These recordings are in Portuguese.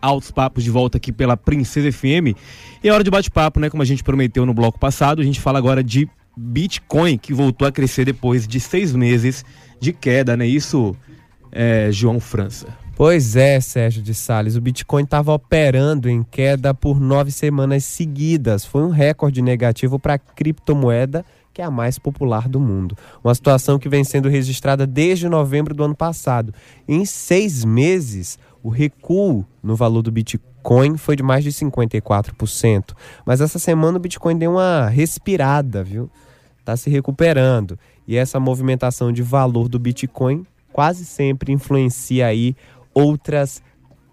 Altos Papos de volta aqui pela Princesa FM. E é hora de bate-papo, né? Como a gente prometeu no bloco passado, a gente fala agora de Bitcoin, que voltou a crescer depois de seis meses de queda, né? Isso, é, João França. Pois é, Sérgio de Sales. O Bitcoin estava operando em queda por nove semanas seguidas. Foi um recorde negativo para a criptomoeda que é a mais popular do mundo. Uma situação que vem sendo registrada desde novembro do ano passado. Em seis meses, o recuo no valor do Bitcoin foi de mais de 54%. Mas essa semana o Bitcoin deu uma respirada, viu? Está se recuperando. E essa movimentação de valor do Bitcoin quase sempre influencia aí outras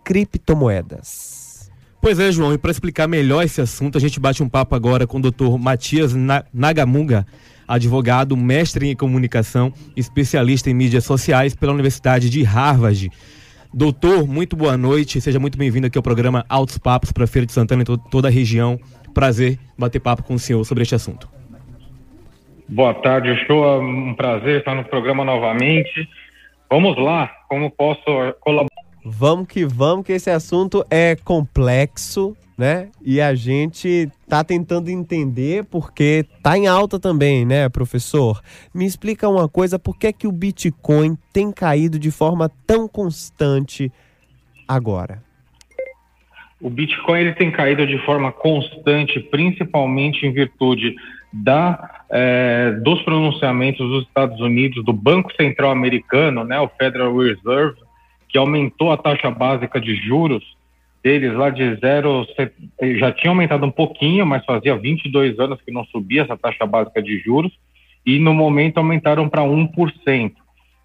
criptomoedas. Pois é, João, e para explicar melhor esse assunto, a gente bate um papo agora com o doutor Matias Nagamunga, advogado, mestre em comunicação, especialista em mídias sociais pela Universidade de Harvard. Doutor, muito boa noite, seja muito bem-vindo aqui ao programa Altos Papos para Feira de Santana e to toda a região. Prazer bater papo com o senhor sobre este assunto. Boa tarde, show, é um prazer estar no programa novamente. Vamos lá, como posso colaborar? Vamos que vamos, que esse assunto é complexo, né? E a gente tá tentando entender porque tá em alta também, né, professor? Me explica uma coisa, por que é que o Bitcoin tem caído de forma tão constante agora? O Bitcoin ele tem caído de forma constante, principalmente em virtude da, é, dos pronunciamentos dos Estados Unidos, do Banco Central Americano, né, o Federal Reserve, que aumentou a taxa básica de juros deles lá de zero, já tinha aumentado um pouquinho, mas fazia 22 anos que não subia essa taxa básica de juros, e no momento aumentaram para 1%.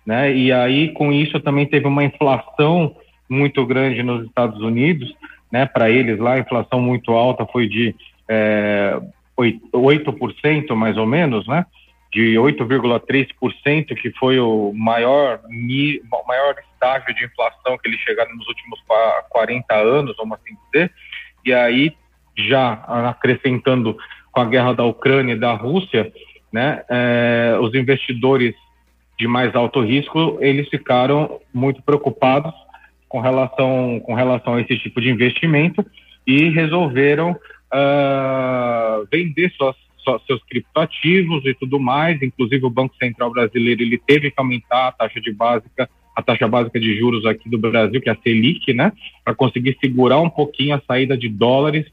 Né? E aí, com isso, também teve uma inflação muito grande nos Estados Unidos, né? Para eles lá, a inflação muito alta foi de é, 8%, mais ou menos, né? de 8,3%, que foi o maior, maior estágio de inflação que eles chegaram nos últimos 40 anos, vamos assim dizer, e aí já acrescentando com a guerra da Ucrânia e da Rússia, né, é, os investidores de mais alto risco, eles ficaram muito preocupados com relação, com relação a esse tipo de investimento e resolveram uh, vender suas seus criptoativos e tudo mais. Inclusive o Banco Central brasileiro ele teve que aumentar a taxa de básica, a taxa básica de juros aqui do Brasil, que é a Selic, né, para conseguir segurar um pouquinho a saída de dólares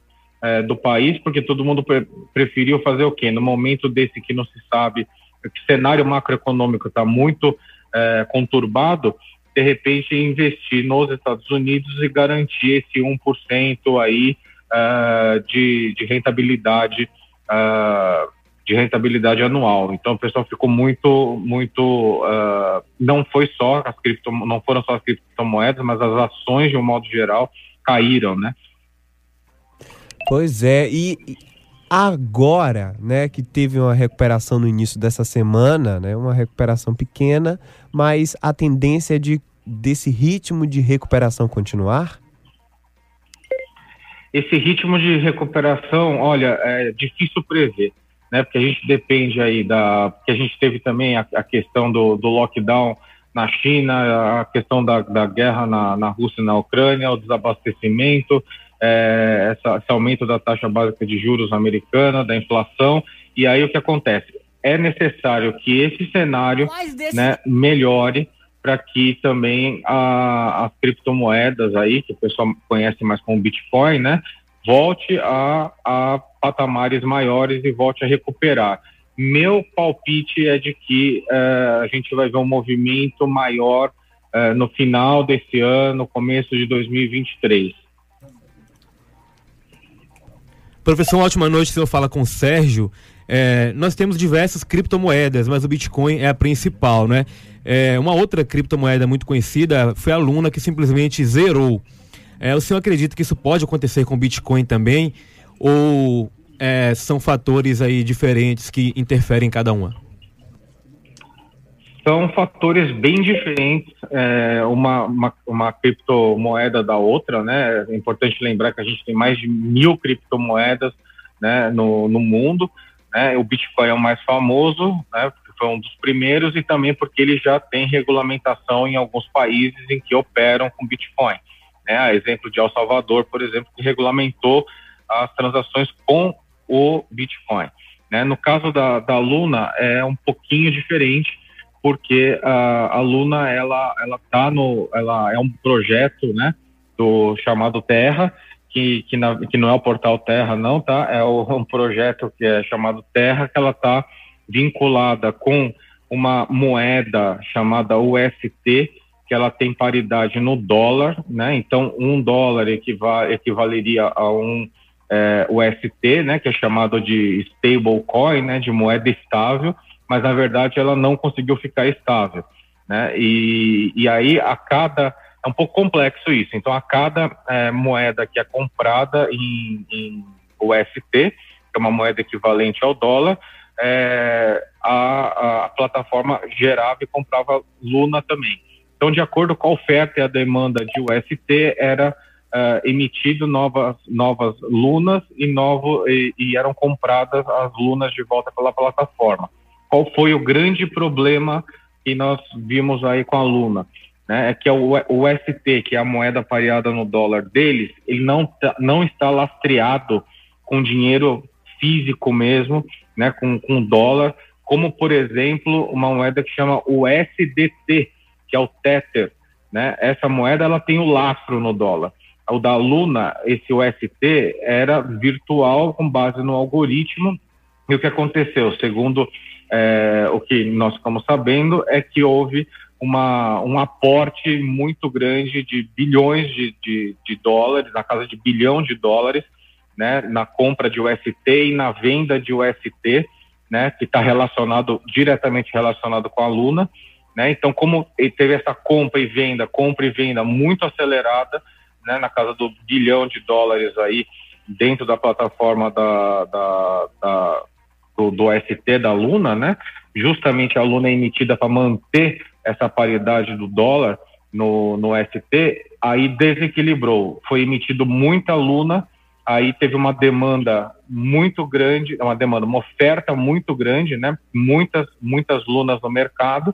é, do país, porque todo mundo pre preferiu fazer o quê? No momento desse que não se sabe, que cenário macroeconômico está muito é, conturbado, de repente investir nos Estados Unidos e garantir esse 1% aí uh, de, de rentabilidade de rentabilidade anual. Então o pessoal ficou muito, muito, uh, não foi só as cripto, não foram só as criptomoedas, mas as ações de um modo geral caíram, né? Pois é, e agora, né, que teve uma recuperação no início dessa semana, né, uma recuperação pequena, mas a tendência é de desse ritmo de recuperação continuar? Esse ritmo de recuperação, olha, é difícil prever, né? Porque a gente depende aí da. Porque a gente teve também a, a questão do, do, lockdown na China, a questão da, da guerra na, na, Rússia e na Ucrânia, o desabastecimento, é, essa, esse aumento da taxa básica de juros americana, da inflação. E aí o que acontece? É necessário que esse cenário né, melhore para que também a, as criptomoedas aí, que o pessoal conhece mais como Bitcoin, né, volte a, a patamares maiores e volte a recuperar. Meu palpite é de que uh, a gente vai ver um movimento maior uh, no final desse ano, começo de 2023. Professor, ótima noite. O senhor fala com o Sérgio. É, nós temos diversas criptomoedas, mas o Bitcoin é a principal, né? É, uma outra criptomoeda muito conhecida foi a Luna, que simplesmente zerou. É, o senhor acredita que isso pode acontecer com o Bitcoin também? Ou é, são fatores aí diferentes que interferem em cada uma? São fatores bem diferentes, é, uma, uma, uma, criptomoeda da outra, né? É importante lembrar que a gente tem mais de mil criptomoedas né, no, no mundo. Né? O Bitcoin é o mais famoso, né? foi um dos primeiros e também porque ele já tem regulamentação em alguns países em que operam com Bitcoin. Né? A exemplo de El Salvador, por exemplo, que regulamentou as transações com o Bitcoin. Né? No caso da, da Luna é um pouquinho diferente, porque a, a Luna ela ela tá no ela é um projeto, né, do chamado Terra, que que, na, que não é o portal Terra não, tá? É o, um projeto que é chamado Terra, que ela tá vinculada com uma moeda chamada UST, que ela tem paridade no dólar, né? Então, um dólar equivale, equivaleria a um é, UST, né? Que é chamado de stablecoin, né? De moeda estável, mas na verdade ela não conseguiu ficar estável, né? E, e aí a cada é um pouco complexo isso. Então, a cada é, moeda que é comprada em, em UST, que é uma moeda equivalente ao dólar, é, a, a, plataforma gerava e comprava Luna também. Então, de acordo com a oferta e a demanda de UST, era uh, emitido novas, novas lunas e, novo, e, e, eram compradas as lunas de volta pela plataforma. Qual foi o grande problema que nós vimos aí com a Luna? Né? É que o, UST, que é a moeda pareada no dólar deles, ele não, tá, não está lastreado com dinheiro físico mesmo, né, com, com dólar, como, por exemplo, uma moeda que chama USDT, que é o Tether. Né? Essa moeda ela tem o lastro no dólar. O da Luna, esse UST, era virtual com base no algoritmo. E o que aconteceu? Segundo é, o que nós ficamos sabendo, é que houve uma, um aporte muito grande de bilhões de, de, de dólares, na casa de bilhão de dólares, né, na compra de UST e na venda de UST, né, que está relacionado diretamente relacionado com a Luna, né? Então, como teve essa compra e venda, compra e venda muito acelerada, né, na casa do bilhão de dólares aí dentro da plataforma da, da, da do, do ST da Luna, né? Justamente a Luna é emitida para manter essa paridade do dólar no, no ST, aí desequilibrou. Foi emitido muita Luna aí teve uma demanda muito grande, uma demanda, uma oferta muito grande, né? Muitas, muitas lunas no mercado.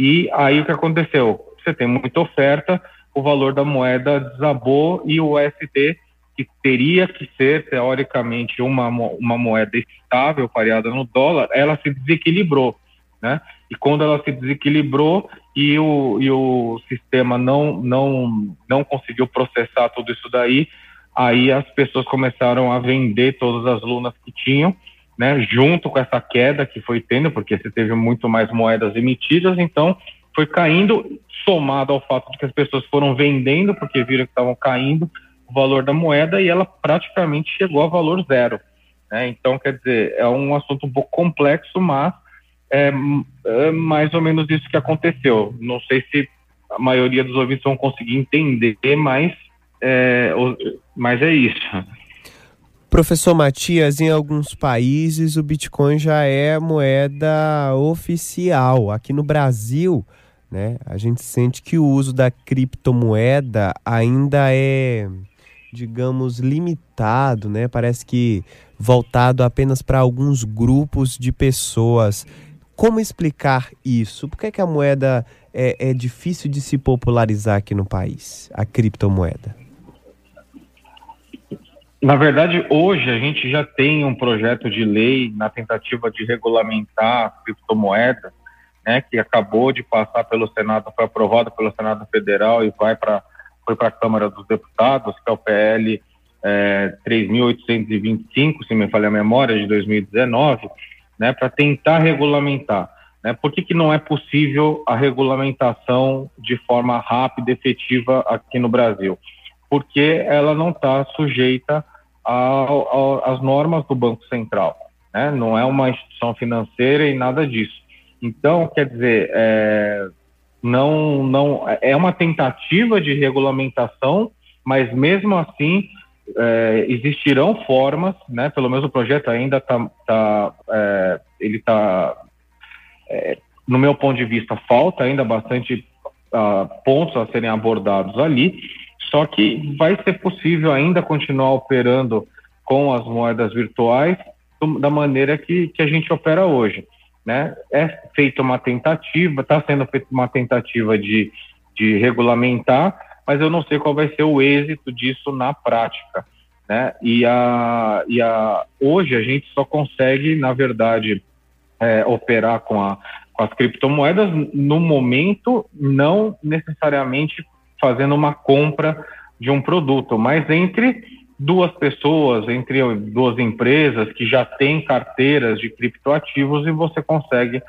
E aí o que aconteceu? Você tem muita oferta, o valor da moeda desabou e o USD, que teria que ser teoricamente uma, uma moeda estável, pareada no dólar, ela se desequilibrou, né? E quando ela se desequilibrou e o, e o sistema não, não, não conseguiu processar tudo isso daí, aí as pessoas começaram a vender todas as lunas que tinham, né, junto com essa queda que foi tendo, porque você teve muito mais moedas emitidas, então foi caindo, somado ao fato de que as pessoas foram vendendo, porque viram que estavam caindo o valor da moeda, e ela praticamente chegou a valor zero. Né? Então, quer dizer, é um assunto um pouco complexo, mas é, é mais ou menos isso que aconteceu. Não sei se a maioria dos ouvintes vão conseguir entender, mas é, mas é isso. Professor Matias, em alguns países o Bitcoin já é moeda oficial. Aqui no Brasil, né, a gente sente que o uso da criptomoeda ainda é, digamos, limitado, né? Parece que voltado apenas para alguns grupos de pessoas. Como explicar isso? Por que, é que a moeda é, é difícil de se popularizar aqui no país, a criptomoeda? Na verdade, hoje a gente já tem um projeto de lei na tentativa de regulamentar a criptomoeda, né, que acabou de passar pelo Senado, foi aprovado pelo Senado Federal e vai para foi para a Câmara dos Deputados, que é o PL é, 3.825, se me falha a memória, de 2019, né, para tentar regulamentar. Né? Por que, que não é possível a regulamentação de forma rápida e efetiva aqui no Brasil? Porque ela não está sujeita às normas do Banco Central. Né? Não é uma instituição financeira e nada disso. Então, quer dizer, é, não, não é uma tentativa de regulamentação, mas mesmo assim é, existirão formas, né? Pelo menos o projeto ainda está, tá, é, ele está, é, no meu ponto de vista, falta ainda bastante uh, pontos a serem abordados ali, só que vai ser possível ainda continuar operando com as moedas virtuais da maneira que, que a gente opera hoje. Né? É feita uma tentativa, está sendo feita uma tentativa de, de regulamentar, mas eu não sei qual vai ser o êxito disso na prática. Né? E, a, e a, hoje a gente só consegue, na verdade, é, operar com, a, com as criptomoedas no momento, não necessariamente fazendo uma compra de um produto, mas entre duas pessoas, entre duas empresas que já têm carteiras de criptoativos e você consegue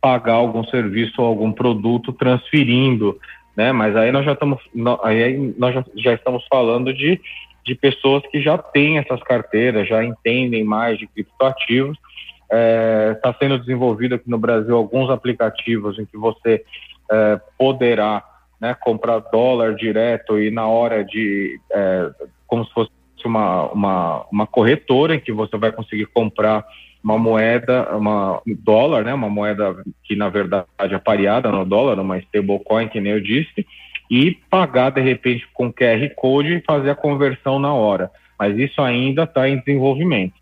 pagar algum serviço ou algum produto transferindo, né? Mas aí nós já estamos, aí nós já, já estamos falando de, de pessoas que já têm essas carteiras, já entendem mais de criptoativos. Está é, tá sendo desenvolvido aqui no Brasil alguns aplicativos em que você é, poderá né, comprar dólar direto e na hora de é, como se fosse uma, uma, uma corretora em que você vai conseguir comprar uma moeda, uma dólar, né, uma moeda que na verdade é pareada no dólar, uma stablecoin, que nem eu disse, e pagar de repente com QR Code e fazer a conversão na hora. Mas isso ainda está em desenvolvimento.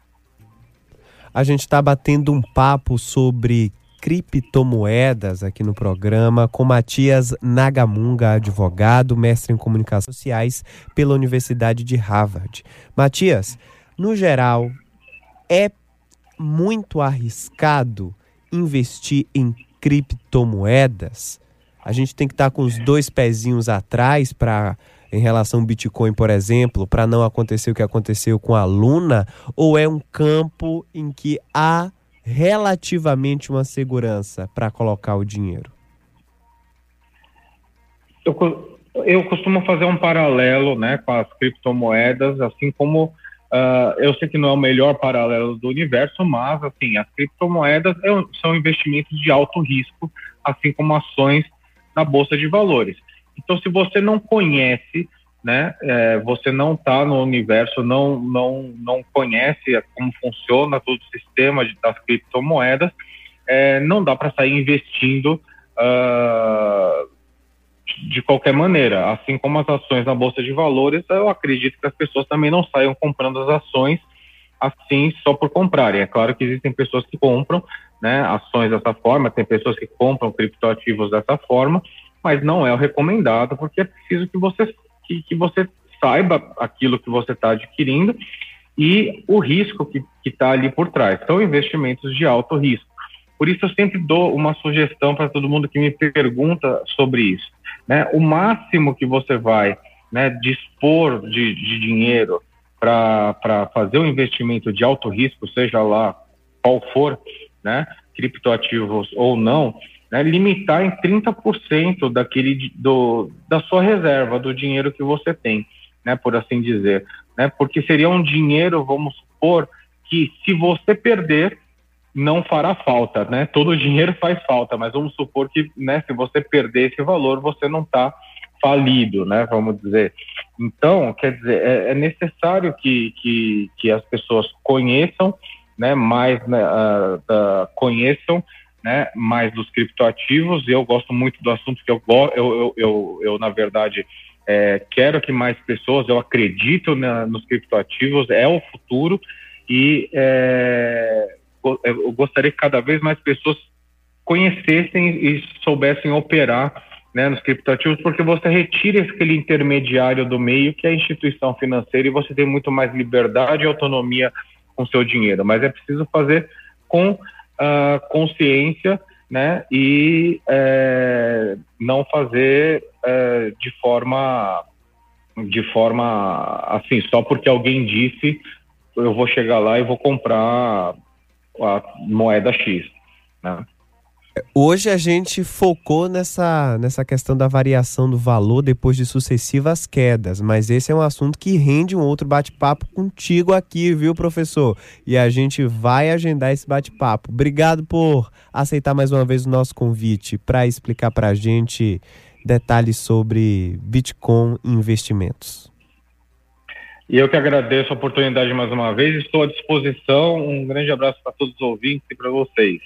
A gente está batendo um papo sobre criptomoedas aqui no programa com Matias Nagamunga, advogado, mestre em comunicações sociais pela Universidade de Harvard. Matias, no geral, é muito arriscado investir em criptomoedas? A gente tem que estar com os dois pezinhos atrás para em relação ao Bitcoin, por exemplo, para não acontecer o que aconteceu com a Luna, ou é um campo em que há relativamente uma segurança para colocar o dinheiro? Eu, eu costumo fazer um paralelo né, com as criptomoedas, assim como uh, eu sei que não é o melhor paralelo do universo, mas assim, as criptomoedas é, são investimentos de alto risco, assim como ações na Bolsa de Valores. Então, se você não conhece né? É, você não está no universo, não, não, não conhece como funciona todo o sistema de, das criptomoedas, é, não dá para sair investindo uh, de qualquer maneira. Assim como as ações na Bolsa de Valores, eu acredito que as pessoas também não saiam comprando as ações assim só por comprarem. É claro que existem pessoas que compram né, ações dessa forma, tem pessoas que compram criptoativos dessa forma, mas não é o recomendado, porque é preciso que você que, que você saiba aquilo que você está adquirindo e o risco que está ali por trás. São investimentos de alto risco. Por isso eu sempre dou uma sugestão para todo mundo que me pergunta sobre isso. Né? O máximo que você vai né, dispor de, de dinheiro para fazer um investimento de alto risco, seja lá qual for, né, criptoativos ou não, né, limitar em 30% daquele, do, da sua reserva, do dinheiro que você tem, né, por assim dizer. Né, porque seria um dinheiro, vamos supor, que se você perder, não fará falta. Né? Todo dinheiro faz falta, mas vamos supor que né, se você perder esse valor, você não está falido, né, vamos dizer. Então, quer dizer, é, é necessário que, que, que, as pessoas conheçam, né, mais né, uh, uh, conheçam né, mais dos criptoativos. Eu gosto muito do assunto que eu, eu, eu, eu, na verdade, é, quero que mais pessoas, eu acredito na, nos criptoativos, é o futuro e é, eu gostaria que cada vez mais pessoas conhecessem e soubessem operar né, nos criptoativos, porque você retira aquele intermediário do meio, que é a instituição financeira, e você tem muito mais liberdade e autonomia com seu dinheiro. Mas é preciso fazer com uh, consciência né, e é, não fazer é, de forma de forma assim só porque alguém disse eu vou chegar lá e vou comprar a moeda X, né? Hoje a gente focou nessa, nessa questão da variação do valor depois de sucessivas quedas, mas esse é um assunto que rende um outro bate-papo contigo aqui, viu, professor? E a gente vai agendar esse bate-papo. Obrigado por aceitar mais uma vez o nosso convite para explicar para a gente detalhes sobre Bitcoin e investimentos. E eu que agradeço a oportunidade mais uma vez, estou à disposição. Um grande abraço para todos os ouvintes e para vocês.